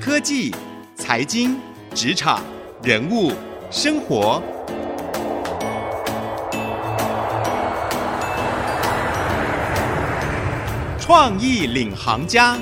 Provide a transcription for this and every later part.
科技、财经、职场、人物、生活，创意领航家。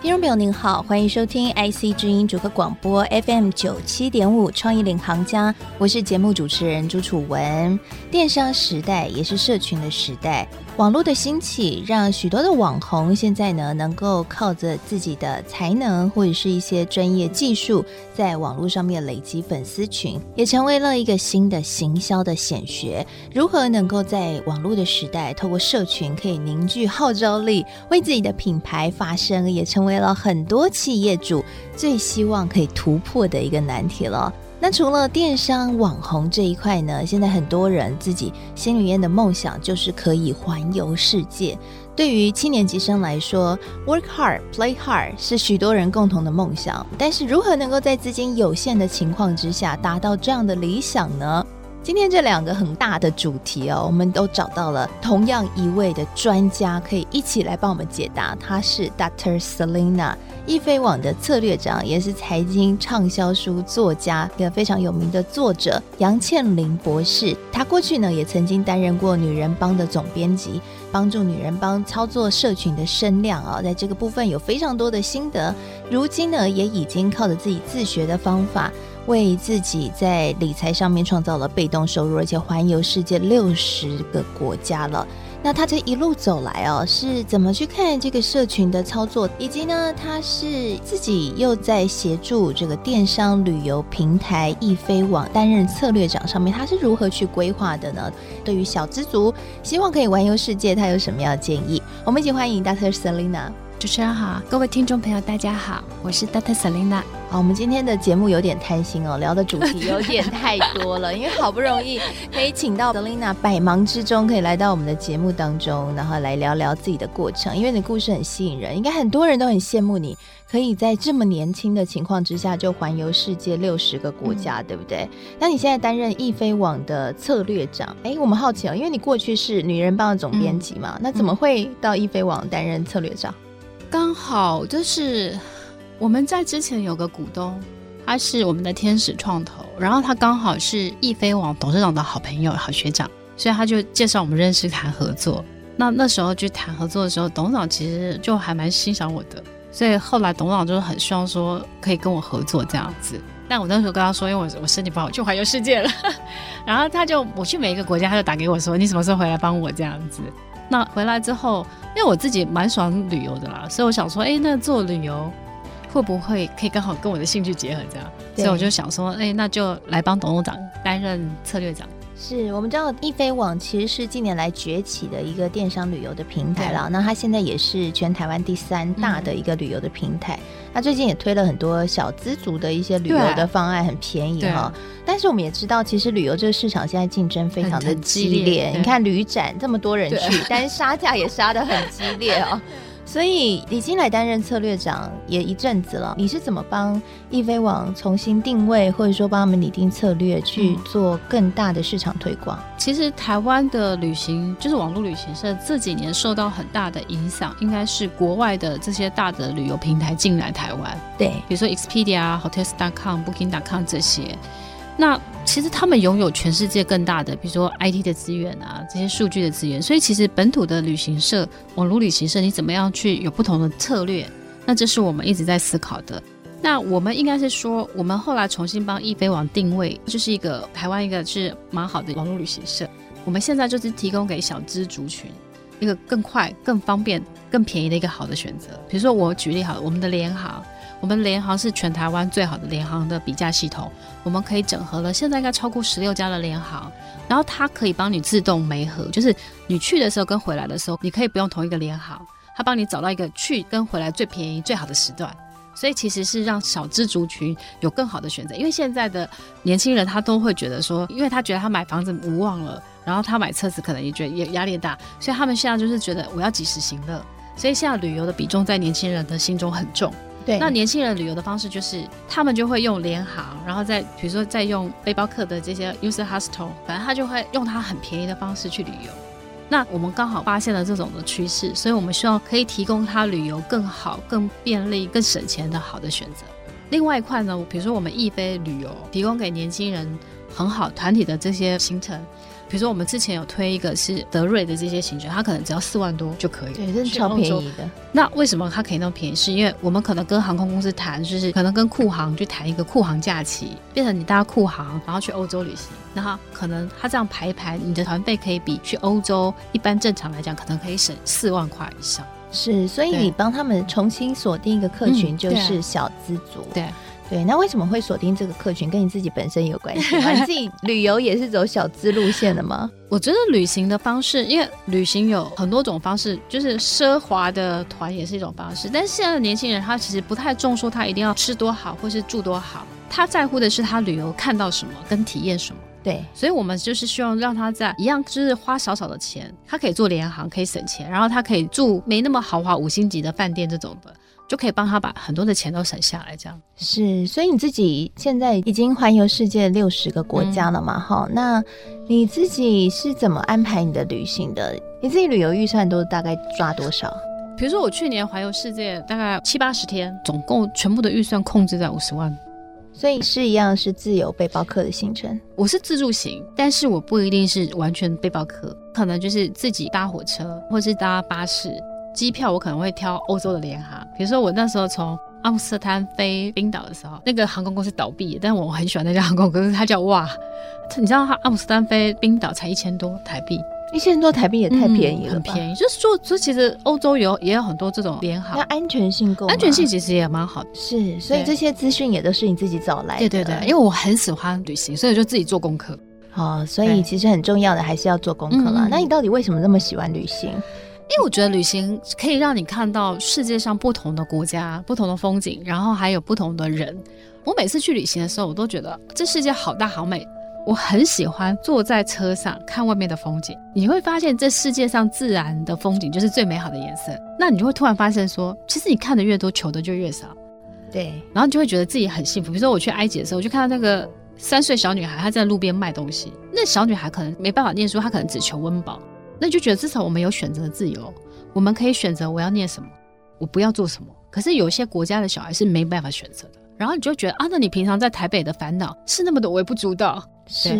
听众朋友您好，欢迎收听 IC 之音主客广播 FM 九七点五创意领航家，我是节目主持人朱楚文。电商时代也是社群的时代。网络的兴起，让许多的网红现在呢，能够靠着自己的才能或者是一些专业技术，在网络上面累积粉丝群，也成为了一个新的行销的显学。如何能够在网络的时代，透过社群可以凝聚号召力，为自己的品牌发声，也成为了很多企业主最希望可以突破的一个难题了。那除了电商网红这一块呢，现在很多人自己心里面的梦想就是可以环游世界。对于七年级生来说，work hard, play hard 是许多人共同的梦想。但是如何能够在资金有限的情况之下达到这样的理想呢？今天这两个很大的主题哦，我们都找到了同样一位的专家，可以一起来帮我们解答。他是 Dr. Selina。易飞网的策略长，也是财经畅销书作家，一个非常有名的作者杨倩琳博士。他过去呢，也曾经担任过女人帮的总编辑，帮助女人帮操作社群的声量啊，在这个部分有非常多的心得。如今呢，也已经靠着自己自学的方法，为自己在理财上面创造了被动收入，而且环游世界六十个国家了。那他这一路走来哦，是怎么去看这个社群的操作，以及呢，他是自己又在协助这个电商旅游平台易飞网担任策略长，上面他是如何去规划的呢？对于小资族希望可以环游世界，他有什么样的建议？我们一起欢迎 Dr. Selina。主持人好，各位听众朋友大家好，我是 Dr. Selina。好，我们今天的节目有点贪心哦，聊的主题 有点太多了，因为好不容易可以请到 Selina 百忙之中可以来到我们的节目当中，然后来聊聊自己的过程，因为你的故事很吸引人，应该很多人都很羡慕你，可以在这么年轻的情况之下就环游世界六十个国家，嗯、对不对？那你现在担任易飞网的策略长，哎，我们好奇哦，因为你过去是女人帮的总编辑嘛，嗯、那怎么会到易飞网担任策略长？刚好就是我们在之前有个股东，他是我们的天使创投，然后他刚好是易飞网董事长的好朋友、好学长，所以他就介绍我们认识谈合作。那那时候去谈合作的时候，董事长其实就还蛮欣赏我的，所以后来董事长就是很希望说可以跟我合作这样子。但我那时候跟他说，因为我我身体不好，去环游世界了。然后他就我去每一个国家，他就打给我说，你什么时候回来帮我这样子。那回来之后，因为我自己蛮喜欢旅游的啦，所以我想说，哎，那做旅游会不会可以刚好跟我的兴趣结合这样？所以我就想说，哎，那就来帮董事长担任策略长。是我们知道易飞网其实是近年来崛起的一个电商旅游的平台了，那它现在也是全台湾第三大的一个旅游的平台。它、嗯、最近也推了很多小资族的一些旅游的方案，很便宜哈。但是我们也知道，其实旅游这个市场现在竞争非常的激烈。激烈你看旅展这么多人去，但是杀价也杀的很激烈哦。所以已经来担任策略长也一阵子了，你是怎么帮易飞网重新定位，或者说帮他们拟定策略去做更大的市场推广？其实台湾的旅行就是网络旅行社这几年受到很大的影响，应该是国外的这些大的旅游平台进来台湾，对，比如说 Expedia、Hotels.com、Booking.com 这些。那其实他们拥有全世界更大的，比如说 IT 的资源啊，这些数据的资源。所以其实本土的旅行社、网络旅行社，你怎么样去有不同的策略？那这是我们一直在思考的。那我们应该是说，我们后来重新帮易飞网定位，就是一个台湾一个是蛮好的网络旅行社。我们现在就是提供给小资族群一个更快、更方便、更便宜的一个好的选择。比如说我举例好了，我们的联航。我们联航是全台湾最好的联航的比价系统，我们可以整合了现在应该超过十六家的联航，然后它可以帮你自动媒合，就是你去的时候跟回来的时候，你可以不用同一个联航，它帮你找到一个去跟回来最便宜最好的时段，所以其实是让小资族群有更好的选择，因为现在的年轻人他都会觉得说，因为他觉得他买房子无望了，然后他买车子可能也觉得也压力大，所以他们现在就是觉得我要及时行乐，所以现在旅游的比重在年轻人的心中很重。对，那年轻人旅游的方式就是，他们就会用联航，然后再比如说再用背包客的这些 user hostel，反正他就会用他很便宜的方式去旅游。那我们刚好发现了这种的趋势，所以我们希望可以提供他旅游更好、更便利、更省钱的好的选择。另外一块呢，比如说我们易飞旅游提供给年轻人很好团体的这些行程。比如说，我们之前有推一个是德瑞的这些行程，它可能只要四万多就可以，对，这是超便宜的。那为什么它可以那么便宜？是因为我们可能跟航空公司谈，就是可能跟库航去谈一个库航假期，变成你搭库航，然后去欧洲旅行，然后可能它这样排一排，你的团费可以比去欧洲一般正常来讲，可能可以省四万块以上。是，所以你帮他们重新锁定一个客群，就是小资族。对。对，那为什么会锁定这个客群？跟你自己本身有关系吗？你自己旅游也是走小资路线的吗？我觉得旅行的方式，因为旅行有很多种方式，就是奢华的团也是一种方式。但是现在的年轻人，他其实不太重说他一定要吃多好，或是住多好，他在乎的是他旅游看到什么，跟体验什么。对，所以我们就是希望让他在一样，就是花少少的钱，他可以做联航，可以省钱，然后他可以住没那么豪华五星级的饭店这种的。就可以帮他把很多的钱都省下来，这样是。所以你自己现在已经环游世界六十个国家了嘛？哈、嗯，那你自己是怎么安排你的旅行的？你自己旅游预算都大概抓多少？比如说我去年环游世界大概七八十天，总共全部的预算控制在五十万。所以是一样是自由背包客的行程。我是自助行，但是我不一定是完全背包客，可能就是自己搭火车或是搭巴士。机票我可能会挑欧洲的联航，比如说我那时候从阿姆斯特丹飞冰岛的时候，那个航空公司倒闭，但我很喜欢那家航空公司，它叫哇，你知道它阿姆斯特丹飞冰岛才一千多台币，一千多台币也太便宜了，很便宜。就是说，说其实欧洲有也有很多这种联航，那安全性够，安全性其实也蛮好的。是，所以这些资讯也都是你自己找来的。对对对，因为我很喜欢旅行，所以就自己做功课。哦，所以其实很重要的还是要做功课啦。那你到底为什么那么喜欢旅行？因为我觉得旅行可以让你看到世界上不同的国家、不同的风景，然后还有不同的人。我每次去旅行的时候，我都觉得这世界好大好美。我很喜欢坐在车上看外面的风景。你会发现，这世界上自然的风景就是最美好的颜色。那你就会突然发现说，其实你看的越多，求的就越少。对，然后你就会觉得自己很幸福。比如说我去埃及的时候，我就看到那个三岁小女孩，她在路边卖东西。那小女孩可能没办法念书，她可能只求温饱。那就觉得至少我们有选择的自由，我们可以选择我要念什么，我不要做什么。可是有些国家的小孩是没办法选择的，然后你就觉得啊，那你平常在台北的烦恼是那么的微不足道。是，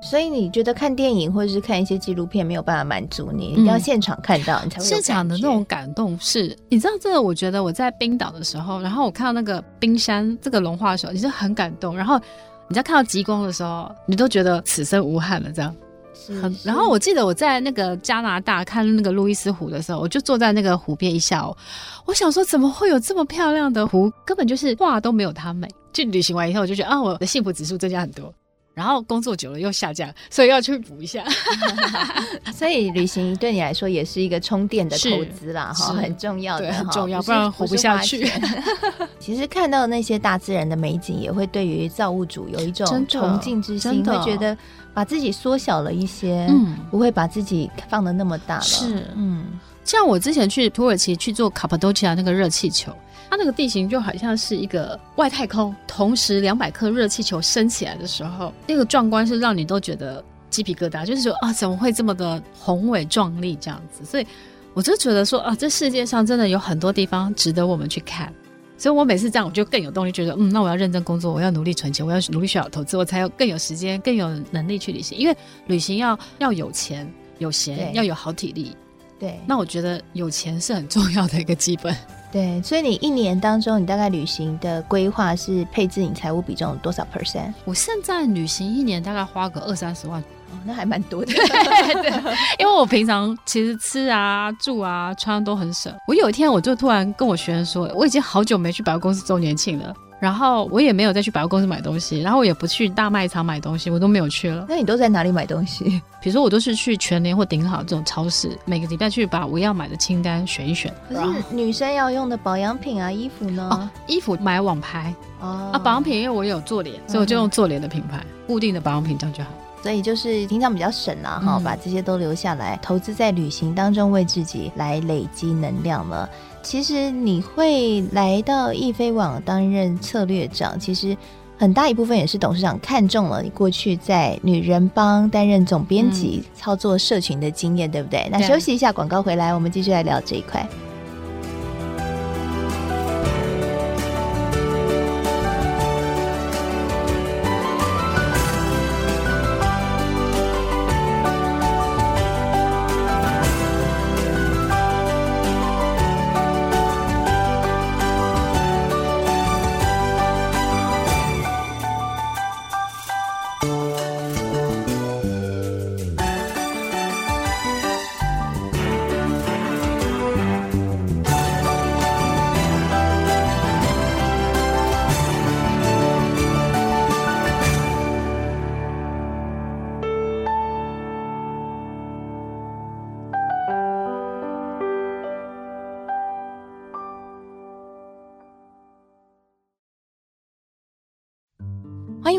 所以你觉得看电影或者是看一些纪录片没有办法满足你，你要现场看到、嗯、你才会有现场的那种感动是。是你知道这个？我觉得我在冰岛的时候，然后我看到那个冰山这个融化的时候，你是很感动。然后你在看到极光的时候，你都觉得此生无憾了，这样。很，然后我记得我在那个加拿大看那个路易斯湖的时候，我就坐在那个湖边一下午，我想说怎么会有这么漂亮的湖？根本就是画都没有它美。就旅行完以后，我就觉得啊，我的幸福指数增加很多。然后工作久了又下降，所以要去补一下。所以旅行对你来说也是一个充电的投资啦，哈，很重要的，很重要，不然活不下去。其实看到那些大自然的美景，也会对于造物主有一种崇敬之心，会觉得。把自己缩小了一些，嗯，不会把自己放的那么大了。是，嗯，像我之前去土耳其去做卡帕多奇亚那个热气球，它那个地形就好像是一个外太空，同时两百颗热气球升起来的时候，那个壮观是让你都觉得鸡皮疙瘩，就是说啊，怎么会这么的宏伟壮丽这样子？所以我就觉得说啊，这世界上真的有很多地方值得我们去看。所以我每次这样，我就更有动力，觉得嗯，那我要认真工作，我要努力存钱，我要努力学好投资，我才有更有时间、更有能力去旅行。因为旅行要要有钱、有闲，要有好体力。对，那我觉得有钱是很重要的一个基本。对，所以你一年当中，你大概旅行的规划是配置你财务比重多少 percent？我现在旅行一年大概花个二三十万。哦，那还蛮多的。对，因为我平常其实吃啊、住啊、穿都很省。我有一天我就突然跟我学生说，我已经好久没去百货公司周年庆了，然后我也没有再去百货公司买东西，然后我也不去大卖场买东西，我都没有去了。那你都在哪里买东西？比如说我都是去全联或顶好这种超市，每个礼拜去把我要买的清单选一选。可是女生要用的保养品啊、衣服呢？哦，衣服买网拍哦，啊，保养品因为我有做脸，所以我就用做脸的品牌，嗯、固定的保养品这样就好。所以就是平常比较省啦，哈、嗯，把这些都留下来，投资在旅行当中，为自己来累积能量了。其实你会来到易飞网担任策略长，其实很大一部分也是董事长看中了你过去在女人帮担任总编辑、嗯、操作社群的经验，对不对？那休息一下，广告回来，我们继续来聊这一块。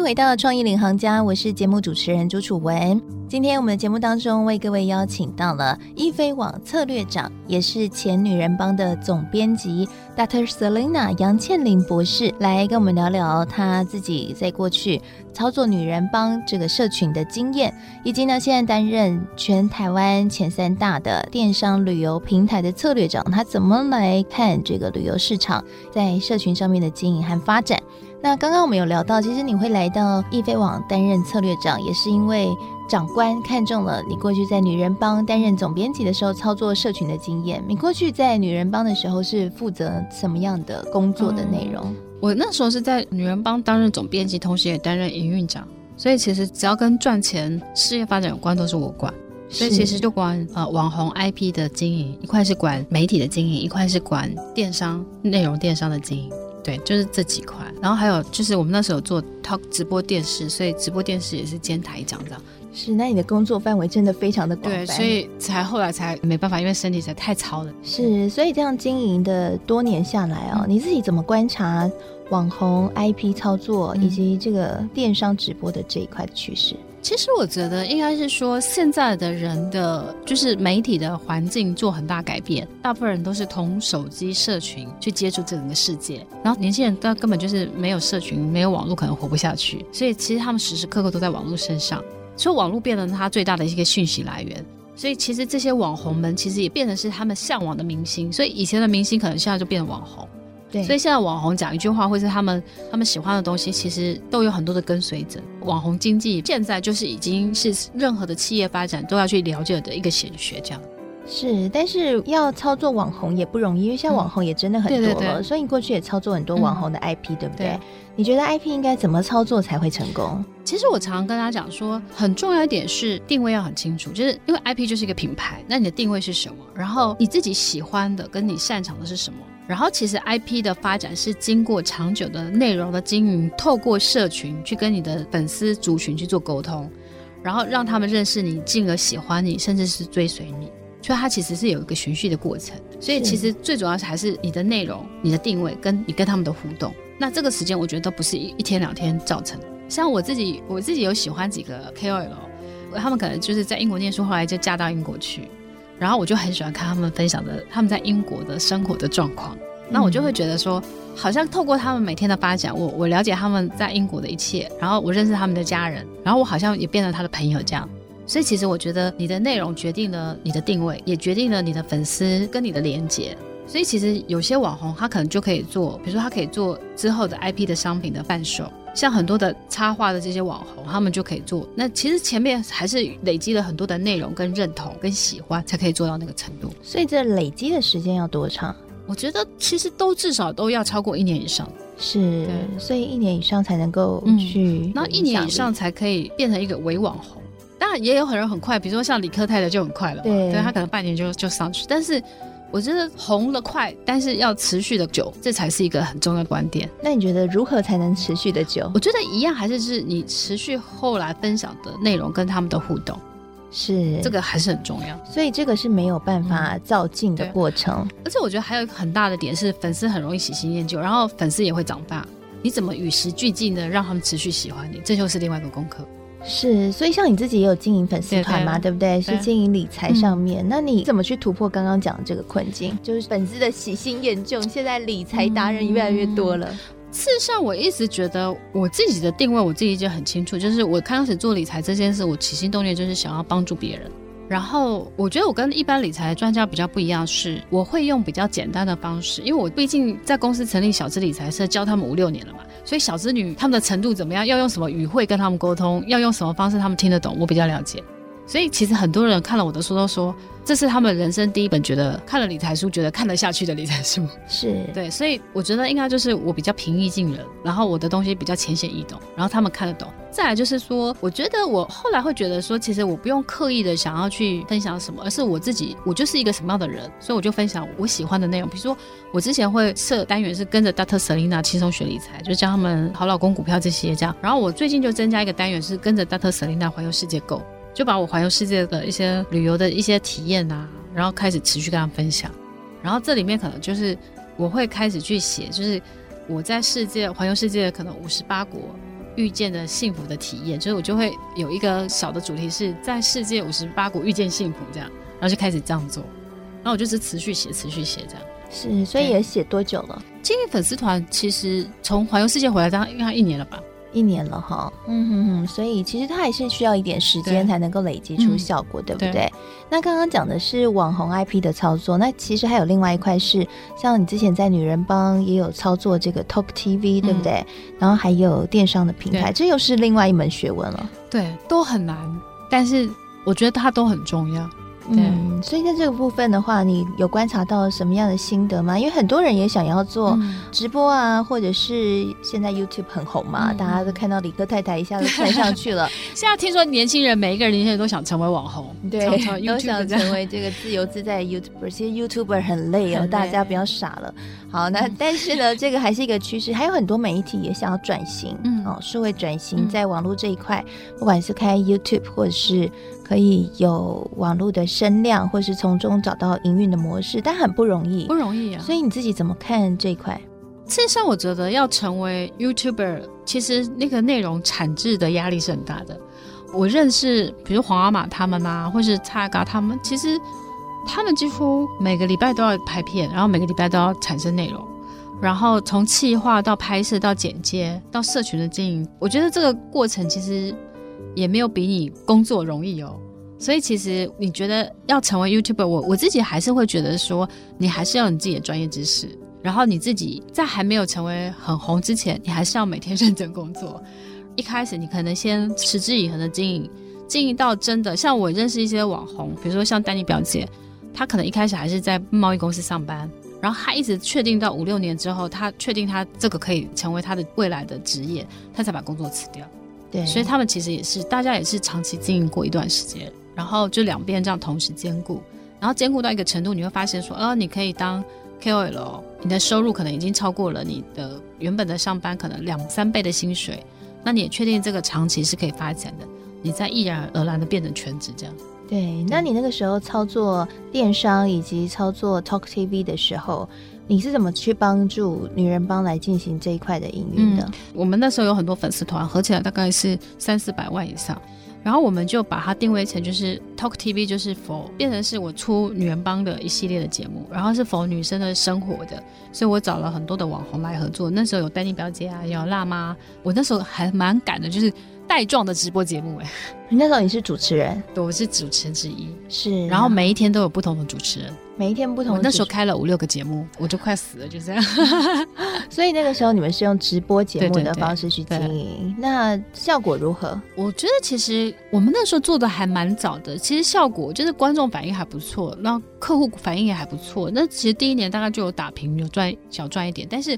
回到创意领航家，我是节目主持人朱楚文。今天我们的节目当中为各位邀请到了易飞网策略长，也是前女人帮的总编辑 Dr. Selina 杨倩玲博士，来跟我们聊聊她自己在过去操作女人帮这个社群的经验，以及呢现在担任全台湾前三大的电商旅游平台的策略长，她怎么来看这个旅游市场在社群上面的经营和发展。那刚刚我们有聊到，其实你会来到易飞网担任策略长，也是因为长官看中了你过去在女人帮担任总编辑的时候操作社群的经验。你过去在女人帮的时候是负责什么样的工作的内容？嗯，我那时候是在女人帮担任总编辑，同时也担任营运长，所以其实只要跟赚钱、事业发展有关，都是我管。所以其实就管呃网红 IP 的经营，一块是管媒体的经营，一块是管电商内容电商的经营。对，就是这几块，然后还有就是我们那时候做 talk 直播电视，所以直播电视也是兼台长这样。是，那你的工作范围真的非常的广泛。对，所以才后来才没办法，因为身体实在太糙了。是，所以这样经营的多年下来哦，嗯、你自己怎么观察网红 IP 操作以及这个电商直播的这一块的趋势？其实我觉得应该是说，现在的人的就是媒体的环境做很大改变，大部分人都是从手机社群去接触整个世界，然后年轻人他根本就是没有社群、没有网络可能活不下去，所以其实他们时时刻刻都在网络身上，所以网络变成他最大的一个讯息来源。所以其实这些网红们其实也变成是他们向往的明星，所以以前的明星可能现在就变网红。对，所以现在网红讲一句话，或是他们他们喜欢的东西，其实都有很多的跟随者。网红经济现在就是已经是任何的企业发展都要去了解的一个显学，这样。是，但是要操作网红也不容易，因为现在网红也真的很多了。嗯、对对对，所以你过去也操作很多网红的 IP，、嗯、对不对？对，你觉得 IP 应该怎么操作才会成功？其实我常常跟大家讲说，很重要一点是定位要很清楚，就是因为 IP 就是一个品牌，那你的定位是什么？然后你自己喜欢的跟你擅长的是什么？然后其实 IP 的发展是经过长久的内容的经营，透过社群去跟你的粉丝族群去做沟通，然后让他们认识你，进而喜欢你，甚至是追随你。所以它其实是有一个循序的过程。所以其实最主要是还是你的内容、你的定位跟你跟他们的互动。那这个时间我觉得都不是一一天两天造成。像我自己，我自己有喜欢几个 KOL，他们可能就是在英国念书，后来就嫁到英国去。然后我就很喜欢看他们分享的他们在英国的生活的状况，那我就会觉得说，好像透过他们每天的发展，我我了解他们在英国的一切，然后我认识他们的家人，然后我好像也变成他的朋友这样。所以其实我觉得你的内容决定了你的定位，也决定了你的粉丝跟你的连接。所以其实有些网红他可能就可以做，比如说他可以做之后的 IP 的商品的贩售。像很多的插画的这些网红，他们就可以做。那其实前面还是累积了很多的内容跟认同跟喜欢，才可以做到那个程度。所以这累积的时间要多长？我觉得其实都至少都要超过一年以上。是，对所以一年以上才能够去、嗯。那一年以上才可以变成一个伪网红。当然也有很多人很快，比如说像李克泰的就很快了，对，对他可能半年就就上去，但是。我觉得红了快，但是要持续的久，这才是一个很重要的观点。那你觉得如何才能持续的久？我觉得一样，还是是你持续后来分享的内容跟他们的互动，是这个还是很重要。所以这个是没有办法造进的过程。嗯，而且我觉得还有一个很大的点是，粉丝很容易喜新厌旧，然后粉丝也会长大。你怎么与时俱进的让他们持续喜欢你？这就是另外一个功课。是，所以像你自己也有经营粉丝团嘛，对，不对？是经营理财上面，嗯、那你怎么去突破刚刚讲的这个困境？就是粉丝的喜新厌旧，现在理财达人越来越多了。事实上，我一直觉得我自己的定位，我自己就很清楚，就是我开始做理财这件事，我起心动念就是想要帮助别人。然后我觉得我跟一般理财专家比较不一样，是我会用比较简单的方式，因为我毕竟在公司成立小资理财社，教他们五六年了嘛，所以小资女他们的程度怎么样，要用什么语汇跟他们沟通，要用什么方式他们听得懂，我比较了解。所以其实很多人看了我的书都说，这是他们人生第一本觉得看了理财书觉得看得下去的理财书。是 对，所以我觉得应该就是我比较平易近人，然后我的东西比较浅显易懂，然后他们看得懂。再来就是说，我觉得我后来会觉得说，其实我不用刻意的想要去分享什么，而是我自己，我就是一个什么样的人，所以我就分享我喜欢的内容。比如说，我之前会设单元是跟着 Dr. Selina 轻松学理财，就教他们好老公股票这些这样。然后我最近就增加一个单元是跟着 Dr. Selina 环游世界购。就把我环游世界的一些旅游的一些体验啊，然后开始持续跟他们分享，然后这里面可能就是我会开始去写，就是我在世界环游世界可能五十八国遇见的幸福的体验，就是我就会有一个小的主题是在世界五十八国遇见幸福这样，然后就开始这样做，然后我就是持续写，持续写这样。是，所以也写多久了？经营粉丝团其实从环游世界回来，当应该一年了吧。一年了哈，嗯哼哼，所以其实它还是需要一点时间才能够累积出效果，对，对不对？对，那刚刚讲的是网红 IP 的操作，那其实还有另外一块是，像你之前在女人帮也有操作这个 Talk TV，对不对？嗯、然后还有电商的平台，这又是另外一门学问了。对，都很难，但是我觉得它都很重要。嗯，所以在这个部分的话，你有观察到什么样的心得吗？因为很多人也想要做直播啊，嗯、或者是现在 YouTube 很红嘛，嗯、大家都看到理科太太一下子窜上去了。现在听说年轻人每一个人年轻人都想成为网红，对，都想成为这个自由自在的 YouTuber。其实 YouTuber 很累哦，累大家不要傻了。好，那但是呢，这个还是一个趋势，还有很多媒体也想要转型，嗯，哦，社会转型在网络这一块，嗯、不管是开 YouTube 或者是。可以有网络的声量，或是从中找到营运的模式，但很不容易，不容易啊。所以你自己怎么看这一块？事实上，我觉得要成为 YouTuber，其实那个内容产制的压力是很大的。我认识，比如黄阿玛他们啊，或是蔡嘎他们，其实他们几乎每个礼拜都要拍片，然后每个礼拜都要产生内容，然后从企划到拍摄到剪接到社群的经营，我觉得这个过程其实。也没有比你工作容易哦，所以其实你觉得要成为 YouTuber，我我自己还是会觉得说，你还是要你自己的专业知识，然后你自己在还没有成为很红之前，你还是要每天认真工作。一开始你可能先持之以恒的经营，经营到真的像我认识一些网红，比如说像丹妮表姐，她可能一开始还是在贸易公司上班，然后她一直确定到五六年之后，她确定她这个可以成为她的未来的职业，她才把工作辞掉。对，所以他们其实也是，大家也是长期经营过一段时间，然后就两边这样同时兼顾，然后兼顾到一个程度，你会发现说，呃，你可以当 KOL，你的收入可能已经超过了你的原本的上班可能两三倍的薪水，那你也确定这个长期是可以发展的，你再毅然而然的变成全职这样。对，那你那个时候操作电商以及操作 Talk TV 的时候。你是怎么去帮助女人帮来进行这一块的营运的？我们那时候有很多粉丝团，合起来大概是三四百万以上。然后我们就把它定位成就是 Talk TV，就是否变成是我出女人帮的一系列的节目，然后是否女生的生活的。所以我找了很多的网红来合作。那时候有丹妮表姐啊，有辣妈。我那时候还蛮赶的，就是。带状的直播节目，哎，你那时候你是主持人，对，我是主持人之一，是，然后每一天都有不同的主持人，每一天不同的。我那时候开了五六个节目，我就快死了，就这样。所以那个时候你们是用直播节目的方式去经营，那效果如何？我觉得其实我们那时候做的还蛮早的，其实效果就是观众反应还不错，然后客户反应也还不错。那其实第一年大概就有打平，有赚小赚一点，但是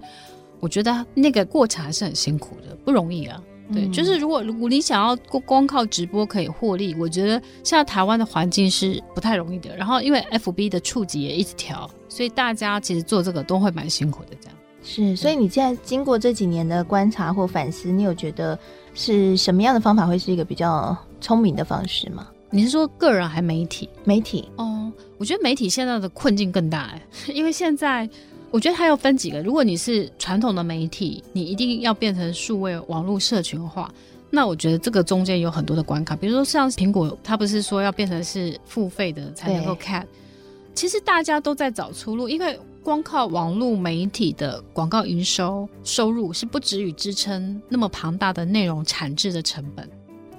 我觉得那个过程还是很辛苦的，不容易啊。对，就是如果如果你想要光光靠直播可以获利，我觉得现在台湾的环境是不太容易的。然后因为 FB 的触及也一直调，所以大家其实做这个都会蛮辛苦的。这样是，所以你现在经过这几年的观察或反思，你有觉得是什么样的方法会是一个比较聪明的方式吗？你是说个人还媒体？媒体哦，我觉得媒体现在的困境更大哎，因为现在。我觉得它要分几个。如果你是传统的媒体，你一定要变成数位网络社群化，那我觉得这个中间有很多的关卡。比如说像苹果，它不是说要变成是付费的才能够看。其实大家都在找出路，因为光靠网络媒体的广告营收收入是不足以支撑那么庞大的内容产制的成本，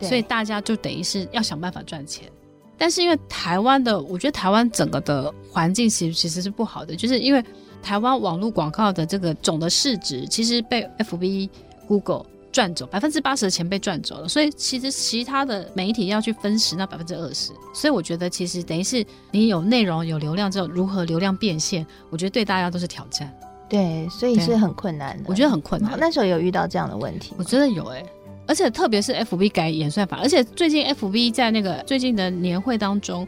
所以大家就等于是要想办法赚钱。但是因为台湾的，我觉得台湾整个的环境其实其实是不好的，就是因为台湾网络广告的这个总的市值其实被 FB、Google 赚走百分之八十的钱被赚走了，所以其实其他的媒体要去分食那百分之二十，所以我觉得其实等于是你有内容有流量之后，如何流量变现，我觉得对大家都是挑战。对，所以是很困难的。我觉得很困难。那时候有遇到这样的问题？我真的有哎、欸。而且特别是 F B 改演算法，而且最近 F B 在那个最近的年会当中，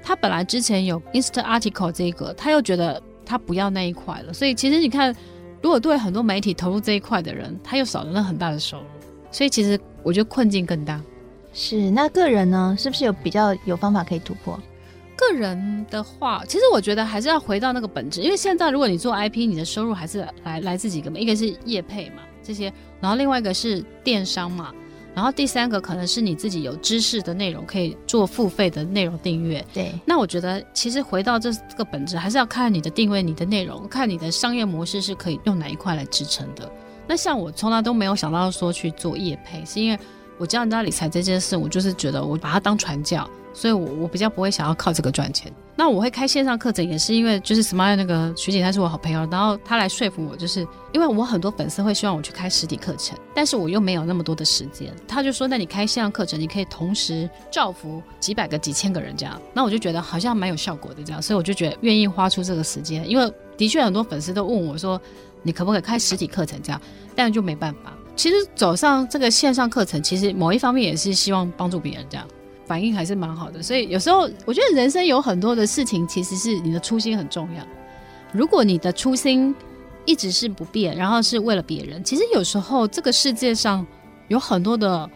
他本来之前有 Instant Article 这一个，他又觉得他不要那一块了。所以其实你看，如果对很多媒体投入这一块的人，他又少了那很大的收入。所以其实我觉得困境更大。是，那个人呢，是不是有比较有方法可以突破？个人的话，其实我觉得还是要回到那个本质，因为现在如果你做 I P，你的收入还是来来自几个嘛，一个是业配嘛。这些，然后另外一个是电商嘛，然后第三个可能是你自己有知识的内容可以做付费的内容订阅。对，那我觉得其实回到这这个本质，还是要看你的定位、你的内容，看你的商业模式是可以用哪一块来支撑的。那像我从来都没有想到说去做业配，是因为我教人家理财这件事，我就是觉得我把它当传教。所以我，我比较不会想要靠这个赚钱。那我会开线上课程，也是因为就是 Smile 那个学姐，她是我好朋友，然后她来说服我，就是因为我很多粉丝会希望我去开实体课程，但是我又没有那么多的时间。她就说，那你开线上课程，你可以同时造福几百个、几千个人这样。那我就觉得好像蛮有效果的这样，所以我就觉得愿意花出这个时间。因为的确很多粉丝都问我说，你可不可以开实体课程这样？但就没办法。其实走上这个线上课程，其实某一方面也是希望帮助别人这样。反应还是蛮好的，所以有时候我觉得人生有很多的事情，其实是你的初心很重要。如果你的初心一直是不变，然后是为了别人，其实有时候这个世界上有很多的。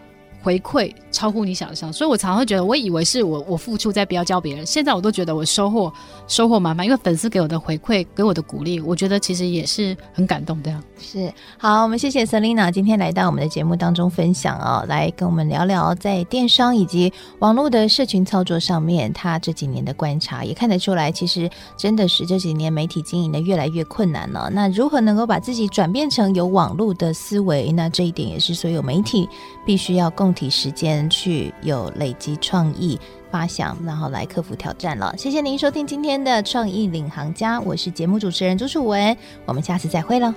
回馈超乎你想象，所以我常常会觉得，我以为是我我付出在不要教别人，现在我都觉得我收获收获满满，因为粉丝给我的回馈，给我的鼓励，我觉得其实也是很感动的。是，好，我们谢谢 Selina 今天来到我们的节目当中分享哦，来跟我们聊聊在电商以及网络的社群操作上面，他这几年的观察也看得出来，其实真的是这几年媒体经营的越来越困难了。那如何能够把自己转变成有网络的思维？那这一点也是所有媒体必须要共。体时间去有累积创意发想，然后来克服挑战了。谢谢您收听今天的创意领航家，我是节目主持人朱楚文，我们下次再会了。